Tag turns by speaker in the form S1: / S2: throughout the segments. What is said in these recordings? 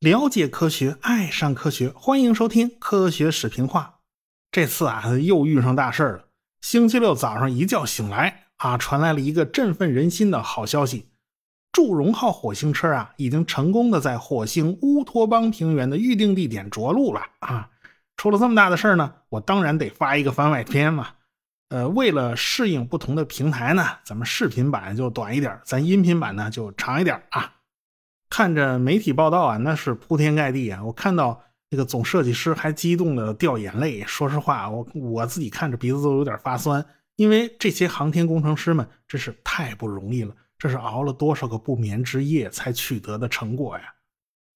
S1: 了解科学，爱上科学，欢迎收听《科学视频化》。这次啊，又遇上大事了。星期六早上一觉醒来啊，传来了一个振奋人心的好消息：祝融号火星车啊，已经成功的在火星乌托邦平原的预定地点着陆了啊！出了这么大的事儿呢，我当然得发一个番外篇嘛。呃，为了适应不同的平台呢，咱们视频版就短一点，咱音频版呢就长一点啊。看着媒体报道啊，那是铺天盖地啊！我看到那个总设计师还激动的掉眼泪。说实话，我我自己看着鼻子都有点发酸，因为这些航天工程师们真是太不容易了，这是熬了多少个不眠之夜才取得的成果呀！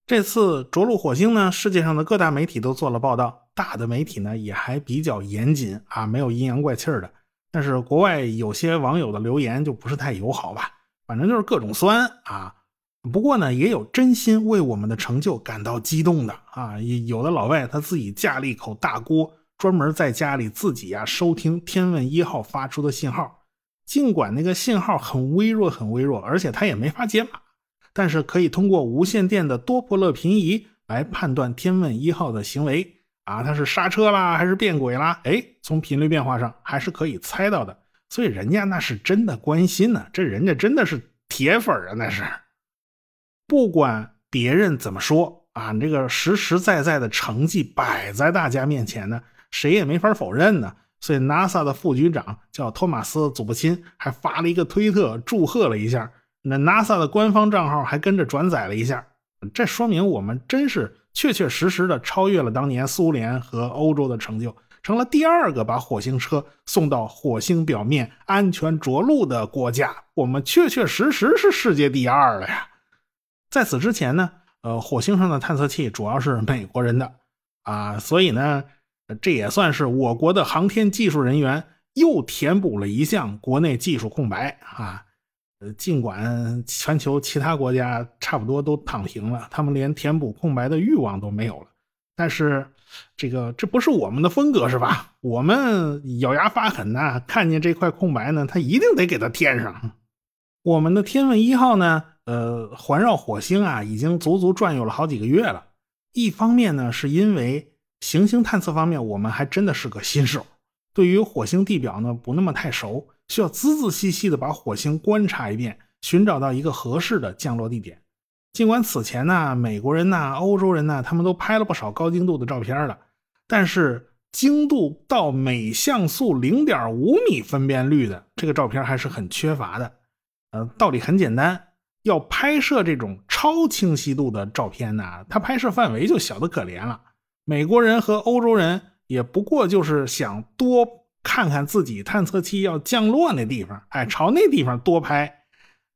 S1: 这次着陆火星呢，世界上的各大媒体都做了报道。大的媒体呢也还比较严谨啊，没有阴阳怪气的。但是国外有些网友的留言就不是太友好吧，反正就是各种酸啊。不过呢，也有真心为我们的成就感到激动的啊。有的老外他自己架了一口大锅，专门在家里自己呀收听天问一号发出的信号。尽管那个信号很微弱，很微弱，而且他也没法解码，但是可以通过无线电的多普勒频移来判断天问一号的行为。啊，它是刹车啦，还是变轨啦？哎，从频率变化上还是可以猜到的。所以人家那是真的关心呢，这人家真的是铁粉啊，那是。不管别人怎么说啊，你这个实实在在的成绩摆在大家面前呢，谁也没法否认呢。所以 NASA 的副局长叫托马斯·祖布钦还发了一个推特祝贺了一下，那 NASA 的官方账号还跟着转载了一下，这说明我们真是。确确实实的超越了当年苏联和欧洲的成就，成了第二个把火星车送到火星表面安全着陆的国家。我们确确实实是世界第二了呀！在此之前呢，呃，火星上的探测器主要是美国人的啊，所以呢，这也算是我国的航天技术人员又填补了一项国内技术空白啊。尽管全球其他国家差不多都躺平了，他们连填补空白的欲望都没有了，但是这个这不是我们的风格是吧？我们咬牙发狠呐，看见这块空白呢，他一定得给它填上。我们的天问一号呢，呃，环绕火星啊，已经足足转悠了好几个月了。一方面呢，是因为行星探测方面我们还真的是个新手，对于火星地表呢不那么太熟。需要仔仔细细的把火星观察一遍，寻找到一个合适的降落地点。尽管此前呢，美国人呐、欧洲人呐，他们都拍了不少高精度的照片了，但是精度到每像素零点五米分辨率的这个照片还是很缺乏的。呃，道理很简单，要拍摄这种超清晰度的照片呢，它拍摄范围就小的可怜了。美国人和欧洲人也不过就是想多。看看自己探测器要降落那地方，哎，朝那地方多拍。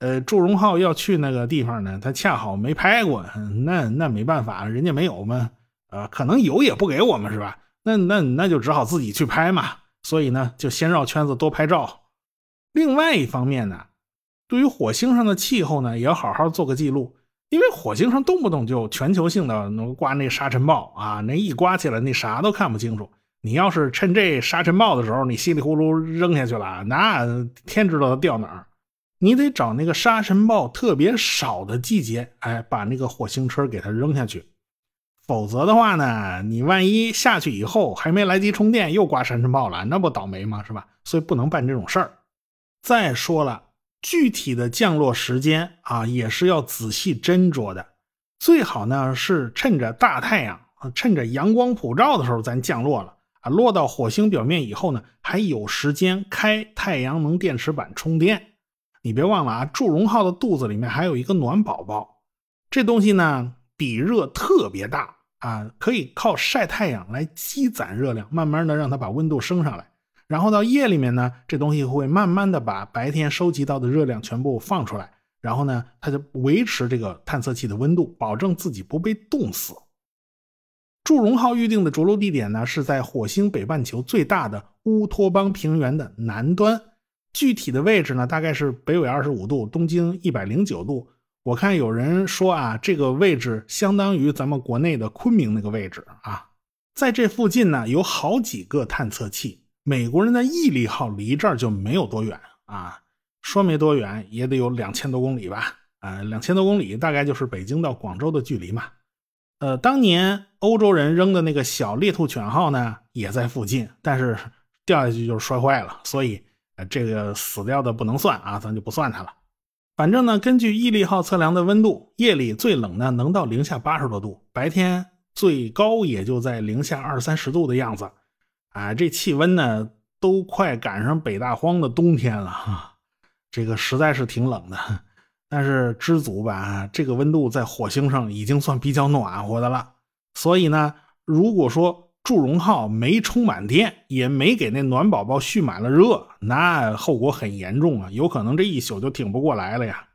S1: 呃，祝融号要去那个地方呢，他恰好没拍过，那那没办法，人家没有嘛，呃，可能有也不给我们是吧？那那那就只好自己去拍嘛。所以呢，就先绕圈子多拍照。另外一方面呢，对于火星上的气候呢，也要好好做个记录，因为火星上动不动就全球性的刮那沙尘暴啊，那一刮起来，那啥都看不清楚。你要是趁这沙尘暴的时候，你稀里呼噜扔下去了，那天知道它掉哪儿。你得找那个沙尘暴特别少的季节，哎，把那个火星车给它扔下去。否则的话呢，你万一下去以后还没来及充电，又刮沙尘暴了，那不倒霉吗？是吧？所以不能办这种事儿。再说了，具体的降落时间啊，也是要仔细斟酌的。最好呢是趁着大太阳，趁着阳光普照的时候，咱降落了。啊，落到火星表面以后呢，还有时间开太阳能电池板充电。你别忘了啊，祝融号的肚子里面还有一个暖宝宝，这东西呢底热特别大啊，可以靠晒太阳来积攒热量，慢慢的让它把温度升上来。然后到夜里面呢，这东西会慢慢的把白天收集到的热量全部放出来，然后呢，它就维持这个探测器的温度，保证自己不被冻死。祝融号预定的着陆地点呢，是在火星北半球最大的乌托邦平原的南端，具体的位置呢，大概是北纬二十五度，东经一百零九度。我看有人说啊，这个位置相当于咱们国内的昆明那个位置啊。在这附近呢，有好几个探测器。美国人的毅力号离这儿就没有多远啊。说没多远，也得有两千多公里吧？啊，两千多公里大概就是北京到广州的距离嘛。呃，当年欧洲人扔的那个小猎兔犬号呢，也在附近，但是 掉下去就摔坏了，所以，这个死掉的不能算啊，咱就不算它了。反正呢，根据毅力号测量的温度，夜里最冷呢能到零下八十多度，白天最高也就在零下二三十度的样子。啊，这气温呢都快赶上北大荒的冬天了哈，这个实在是挺冷的。但是知足吧，这个温度在火星上已经算比较暖和的了。所以呢，如果说祝融号没充满电，也没给那暖宝宝蓄满了热，那后果很严重啊，有可能这一宿就挺不过来了呀。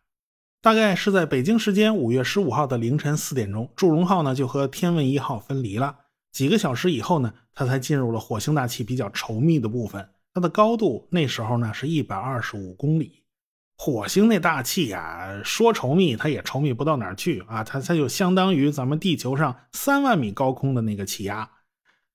S1: 大概是在北京时间五月十五号的凌晨四点钟，祝融号呢就和天问一号分离了。几个小时以后呢，它才进入了火星大气比较稠密的部分。它的高度那时候呢是一百二十五公里。火星那大气呀，说稠密，它也稠密不到哪儿去啊！它它就相当于咱们地球上三万米高空的那个气压。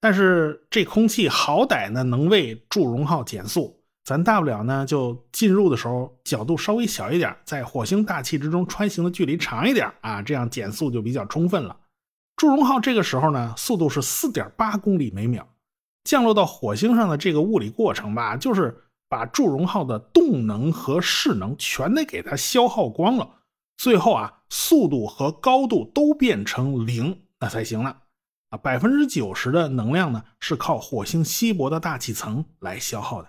S1: 但是这空气好歹呢能为祝融号减速，咱大不了呢就进入的时候角度稍微小一点，在火星大气之中穿行的距离长一点啊，这样减速就比较充分了。祝融号这个时候呢，速度是四点八公里每秒，降落到火星上的这个物理过程吧，就是。把祝融号的动能和势能全得给它消耗光了，最后啊，速度和高度都变成零，那才行了。啊，百分之九十的能量呢是靠火星稀薄的大气层来消耗的。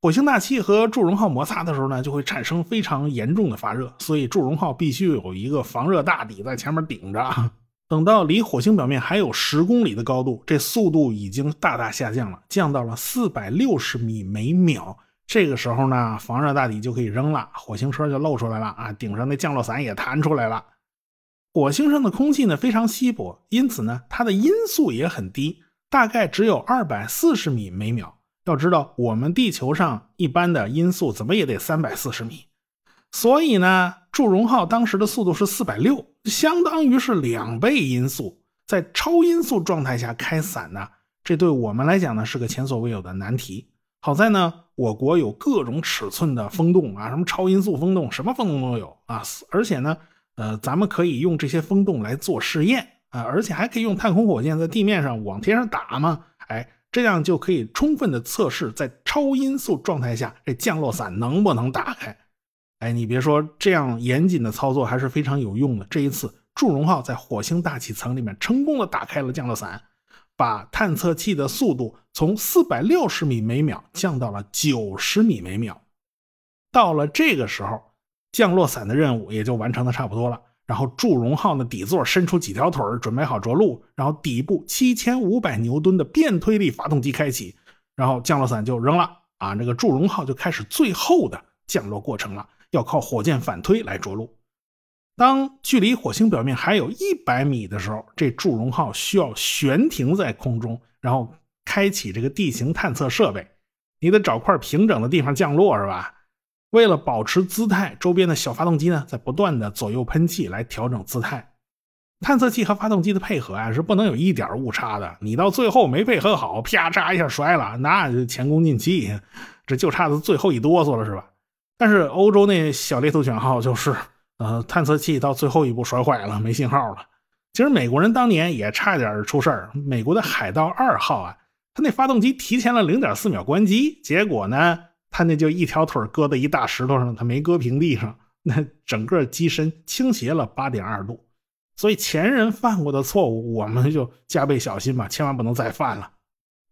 S1: 火星大气和祝融号摩擦的时候呢，就会产生非常严重的发热，所以祝融号必须有一个防热大底在前面顶着。等到离火星表面还有十公里的高度，这速度已经大大下降了，降到了四百六十米每秒。这个时候呢，防热大底就可以扔了，火星车就露出来了啊，顶上那降落伞也弹出来了。火星上的空气呢非常稀薄，因此呢，它的音速也很低，大概只有二百四十米每秒。要知道，我们地球上一般的音速怎么也得三百四十米。所以呢，祝融号当时的速度是四百六，相当于是两倍音速，在超音速状态下开伞呢，这对我们来讲呢是个前所未有的难题。好在呢，我国有各种尺寸的风洞啊，什么超音速风洞，什么风洞都有啊。而且呢，呃，咱们可以用这些风洞来做试验啊，而且还可以用太空火箭在地面上往天上打嘛。哎，这样就可以充分的测试在超音速状态下这降落伞能不能打开。哎，你别说，这样严谨的操作还是非常有用的。这一次，祝融号在火星大气层里面成功的打开了降落伞，把探测器的速度从四百六十米每秒降到了九十米每秒。到了这个时候，降落伞的任务也就完成的差不多了。然后，祝融号的底座伸出几条腿准备好着陆。然后，底部七千五百牛吨的变推力发动机开启，然后降落伞就扔了。啊，那个祝融号就开始最后的降落过程了。要靠火箭反推来着陆。当距离火星表面还有一百米的时候，这祝融号需要悬停在空中，然后开启这个地形探测设备。你得找块平整的地方降落，是吧？为了保持姿态，周边的小发动机呢在不断的左右喷气来调整姿态。探测器和发动机的配合啊是不能有一点误差的。你到最后没配合好，啪嚓一下摔了，那就前功尽弃。这就差最后一哆嗦了，是吧？但是欧洲那小猎兔犬号就是，呃，探测器到最后一步摔坏了，没信号了。其实美国人当年也差点出事儿。美国的海盗二号啊，他那发动机提前了零点四秒关机，结果呢，他那就一条腿搁在一大石头上，他没搁平地上，那整个机身倾斜了八点二度。所以前人犯过的错误，我们就加倍小心吧，千万不能再犯了。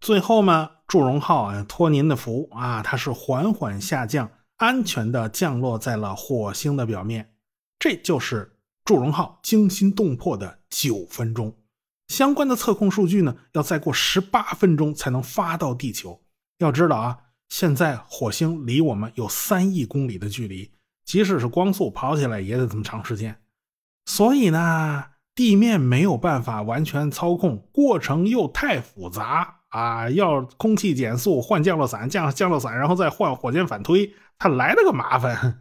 S1: 最后嘛，祝融号啊，托您的福啊，它是缓缓下降。安全的降落在了火星的表面，这就是祝融号惊心动魄的九分钟。相关的测控数据呢，要再过十八分钟才能发到地球。要知道啊，现在火星离我们有三亿公里的距离，即使是光速跑起来也得这么长时间。所以呢，地面没有办法完全操控，过程又太复杂啊！要空气减速、换降落伞、降降落伞，然后再换火箭反推。他来了个麻烦，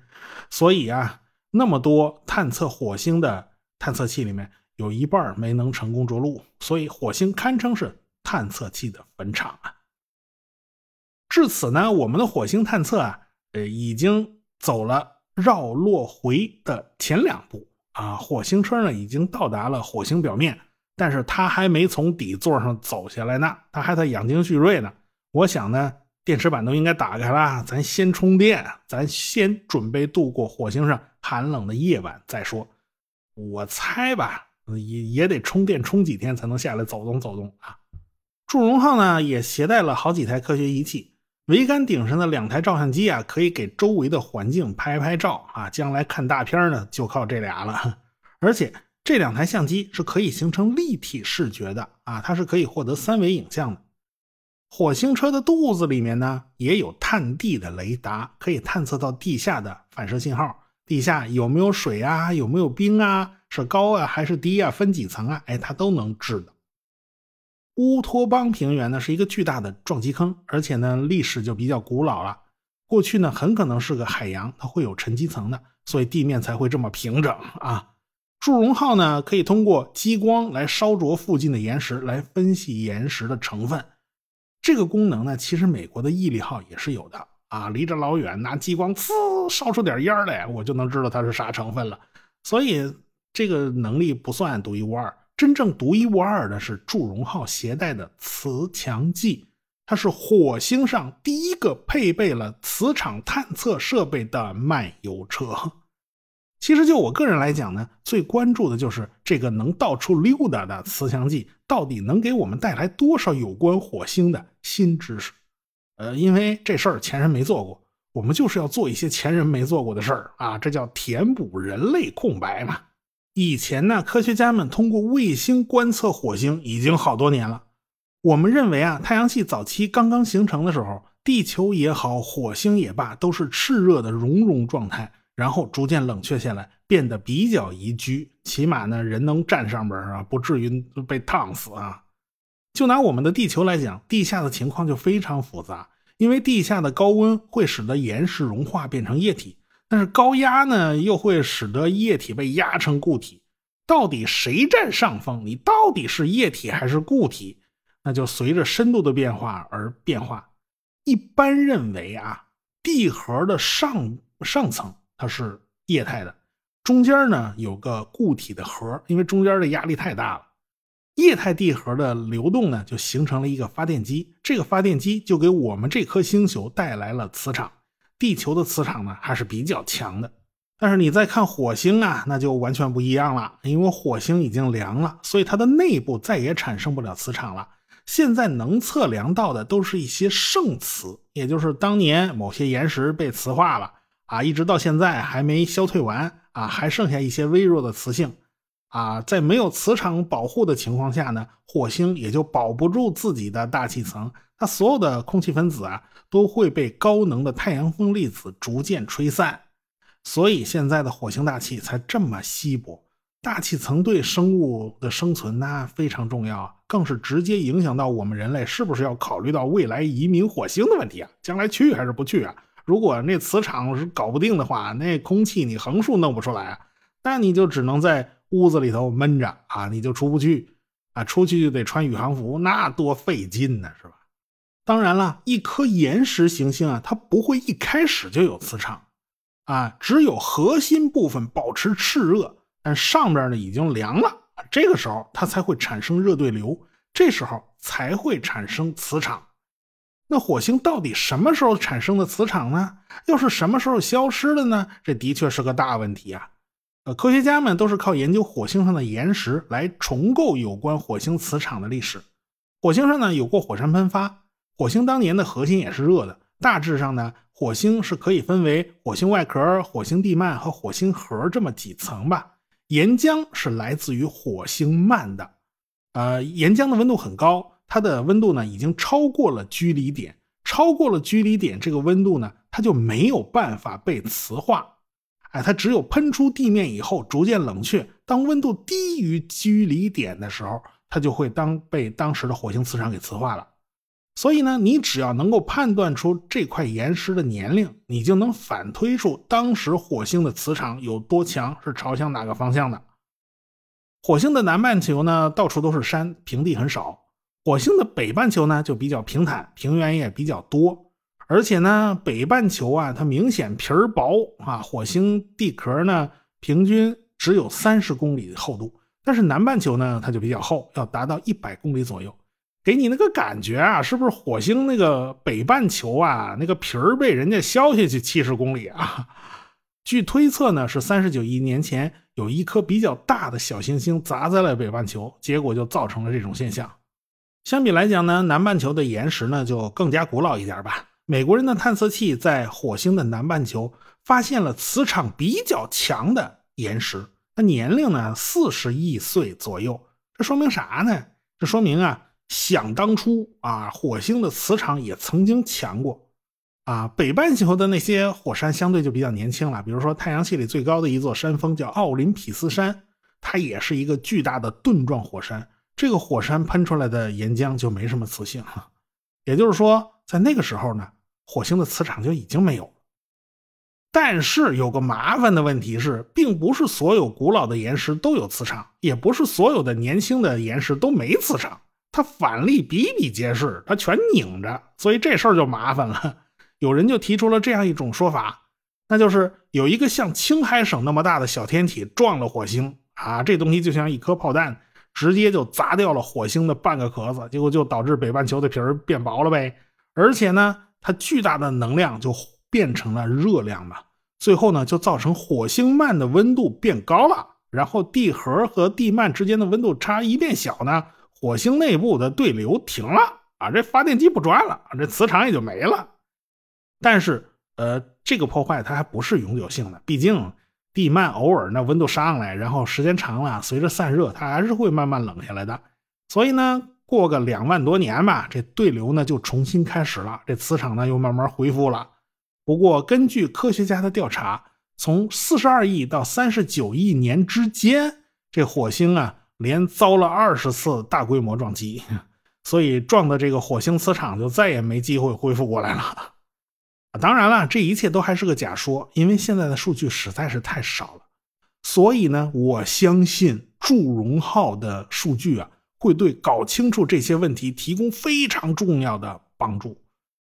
S1: 所以啊，那么多探测火星的探测器里面有一半没能成功着陆，所以火星堪称是探测器的坟场啊。至此呢，我们的火星探测啊，呃，已经走了绕落回的前两步啊，火星车呢已经到达了火星表面，但是他还没从底座上走下来呢，他还在养精蓄锐呢。我想呢，电池板都应该打开了，咱先充电，咱先准备度过火星上寒冷的夜晚再说。我猜吧，也也得充电充几天才能下来走动走动啊。祝融号呢也携带了好几台科学仪器，桅杆顶上的两台照相机啊，可以给周围的环境拍拍照啊。将来看大片呢，就靠这俩了。而且这两台相机是可以形成立体视觉的啊，它是可以获得三维影像的。火星车的肚子里面呢，也有探地的雷达，可以探测到地下的反射信号。地下有没有水啊？有没有冰啊？是高啊还是低啊？分几层啊？哎，它都能知道。乌托邦平原呢是一个巨大的撞击坑，而且呢历史就比较古老了。过去呢很可能是个海洋，它会有沉积层的，所以地面才会这么平整啊。祝融号呢可以通过激光来烧灼附近的岩石，来分析岩石的成分。这个功能呢其实美国的毅力号也是有的啊，离着老远拿激光呲烧出点烟来，我就能知道它是啥成分了。所以这个能力不算独一无二。真正独一无二的是祝融号携带的磁强计，它是火星上第一个配备了磁场探测设备的漫游车。其实就我个人来讲呢，最关注的就是这个能到处溜达的磁强计到底能给我们带来多少有关火星的新知识。呃，因为这事儿前人没做过，我们就是要做一些前人没做过的事儿啊，这叫填补人类空白嘛。以前呢，科学家们通过卫星观测火星已经好多年了。我们认为啊，太阳系早期刚刚形成的时候，地球也好，火星也罢，都是炽热的熔融状态，然后逐渐冷却下来，变得比较宜居，起码呢，人能站上边啊，不至于被烫死啊。就拿我们的地球来讲，地下的情况就非常复杂，因为地下的高温会使得岩石融化变成液体。但是高压呢，又会使得液体被压成固体。到底谁占上风？你到底是液体还是固体？那就随着深度的变化而变化。一般认为啊，地核的上上层它是液态的，中间呢有个固体的核，因为中间的压力太大了。液态地核的流动呢，就形成了一个发电机。这个发电机就给我们这颗星球带来了磁场。地球的磁场呢还是比较强的，但是你再看火星啊，那就完全不一样了。因为火星已经凉了，所以它的内部再也产生不了磁场了。现在能测量到的都是一些剩磁，也就是当年某些岩石被磁化了啊，一直到现在还没消退完啊，还剩下一些微弱的磁性啊。在没有磁场保护的情况下呢，火星也就保不住自己的大气层。它所有的空气分子啊，都会被高能的太阳风粒子逐渐吹散，所以现在的火星大气才这么稀薄。大气层对生物的生存呢非常重要，更是直接影响到我们人类是不是要考虑到未来移民火星的问题啊？将来去还是不去啊？如果那磁场是搞不定的话，那空气你横竖弄不出来啊，那你就只能在屋子里头闷着啊，你就出不去啊，出去就得穿宇航服，那多费劲呢，是吧？当然了，一颗岩石行星啊，它不会一开始就有磁场，啊，只有核心部分保持炽热，但上边呢已经凉了，这个时候它才会产生热对流，这时候才会产生磁场。那火星到底什么时候产生的磁场呢？又是什么时候消失的呢？这的确是个大问题啊。呃，科学家们都是靠研究火星上的岩石来重构有关火星磁场的历史。火星上呢有过火山喷发。火星当年的核心也是热的，大致上呢，火星是可以分为火星外壳、火星地幔和火星核这么几层吧。岩浆是来自于火星幔的，呃，岩浆的温度很高，它的温度呢已经超过了居离点，超过了居离点这个温度呢，它就没有办法被磁化，哎，它只有喷出地面以后逐渐冷却，当温度低于居离点的时候，它就会当被当时的火星磁场给磁化了。所以呢，你只要能够判断出这块岩石的年龄，你就能反推出当时火星的磁场有多强，是朝向哪个方向的。火星的南半球呢，到处都是山，平地很少；火星的北半球呢，就比较平坦，平原也比较多。而且呢，北半球啊，它明显皮儿薄啊，火星地壳呢平均只有三十公里的厚度，但是南半球呢，它就比较厚，要达到一百公里左右，给你那个感觉啊，是不是火星那个北半球啊，那个皮儿被人家削下去七十公里啊？据推测呢，是三十九亿年前有一颗比较大的小行星砸在了北半球，结果就造成了这种现象。相比来讲呢，南半球的岩石呢就更加古老一点吧。美国人的探测器在火星的南半球发现了磁场比较强的岩石，它年龄呢四十亿岁左右。这说明啥呢？这说明啊，想当初啊，火星的磁场也曾经强过啊。北半球的那些火山相对就比较年轻了，比如说太阳系里最高的一座山峰叫奥林匹斯山，它也是一个巨大的盾状火山。这个火山喷出来的岩浆就没什么磁性了，也就是说，在那个时候呢。火星的磁场就已经没有了，但是有个麻烦的问题是，并不是所有古老的岩石都有磁场，也不是所有的年轻的岩石都没磁场，它反例比比皆是，它全拧着，所以这事儿就麻烦了。有人就提出了这样一种说法，那就是有一个像青海省那么大的小天体撞了火星啊，这东西就像一颗炮弹，直接就砸掉了火星的半个壳子，结果就导致北半球的皮儿变薄了呗，而且呢。它巨大的能量就变成了热量嘛，最后呢就造成火星幔的温度变高了，然后地核和地幔之间的温度差一变小呢，火星内部的对流停了啊，这发电机不转了，这磁场也就没了。但是呃，这个破坏它还不是永久性的，毕竟地幔偶尔那温度上来，然后时间长了，随着散热，它还是会慢慢冷下来的。所以呢。过个两万多年吧，这对流呢就重新开始了，这磁场呢又慢慢恢复了。不过，根据科学家的调查，从四十二亿到三十九亿年之间，这火星啊连遭了二十次大规模撞击，所以撞的这个火星磁场就再也没机会恢复过来了。当然了，这一切都还是个假说，因为现在的数据实在是太少了。所以呢，我相信祝融号的数据啊。会对搞清楚这些问题提供非常重要的帮助。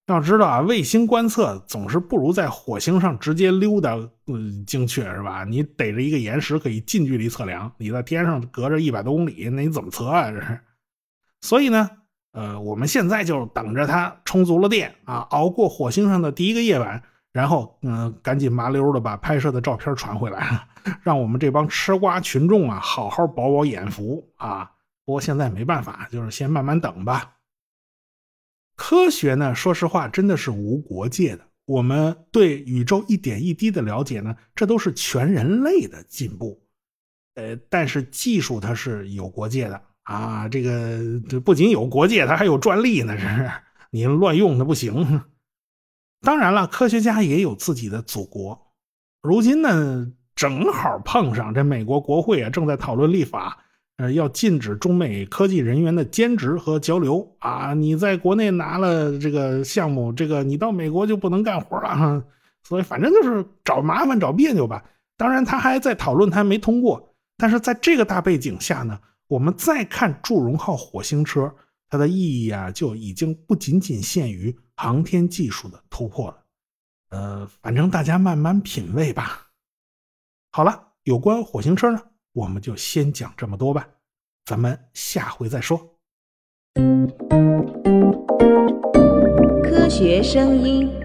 S1: 要知道啊，卫星观测总是不如在火星上直接溜达嗯精确，是吧？你逮着一个岩石可以近距离测量，你在天上隔着一百多公里，那你怎么测啊？这是。所以呢，呃，我们现在就等着它充足了电啊，熬过火星上的第一个夜晚，然后嗯，赶紧麻溜的把拍摄的照片传回来，让我们这帮吃瓜群众啊，好好饱饱眼福啊。不过现在没办法，就是先慢慢等吧。科学呢，说实话真的是无国界的。我们对宇宙一点一滴的了解呢，这都是全人类的进步。呃，但是技术它是有国界的啊，这个这不仅有国界，它还有专利呢，这是你乱用它不行。当然了，科学家也有自己的祖国。如今呢，正好碰上这美国国会啊，正在讨论立法。呃，要禁止中美科技人员的兼职和交流啊！你在国内拿了这个项目，这个你到美国就不能干活了。所以反正就是找麻烦、找别扭吧。当然，他还在讨论，他还没通过。但是在这个大背景下呢，我们再看祝融号火星车，它的意义啊，就已经不仅仅限于航天技术的突破了。呃，反正大家慢慢品味吧。好了，有关火星车呢？我们就先讲这么多吧，咱们下回再说。
S2: 科学声音。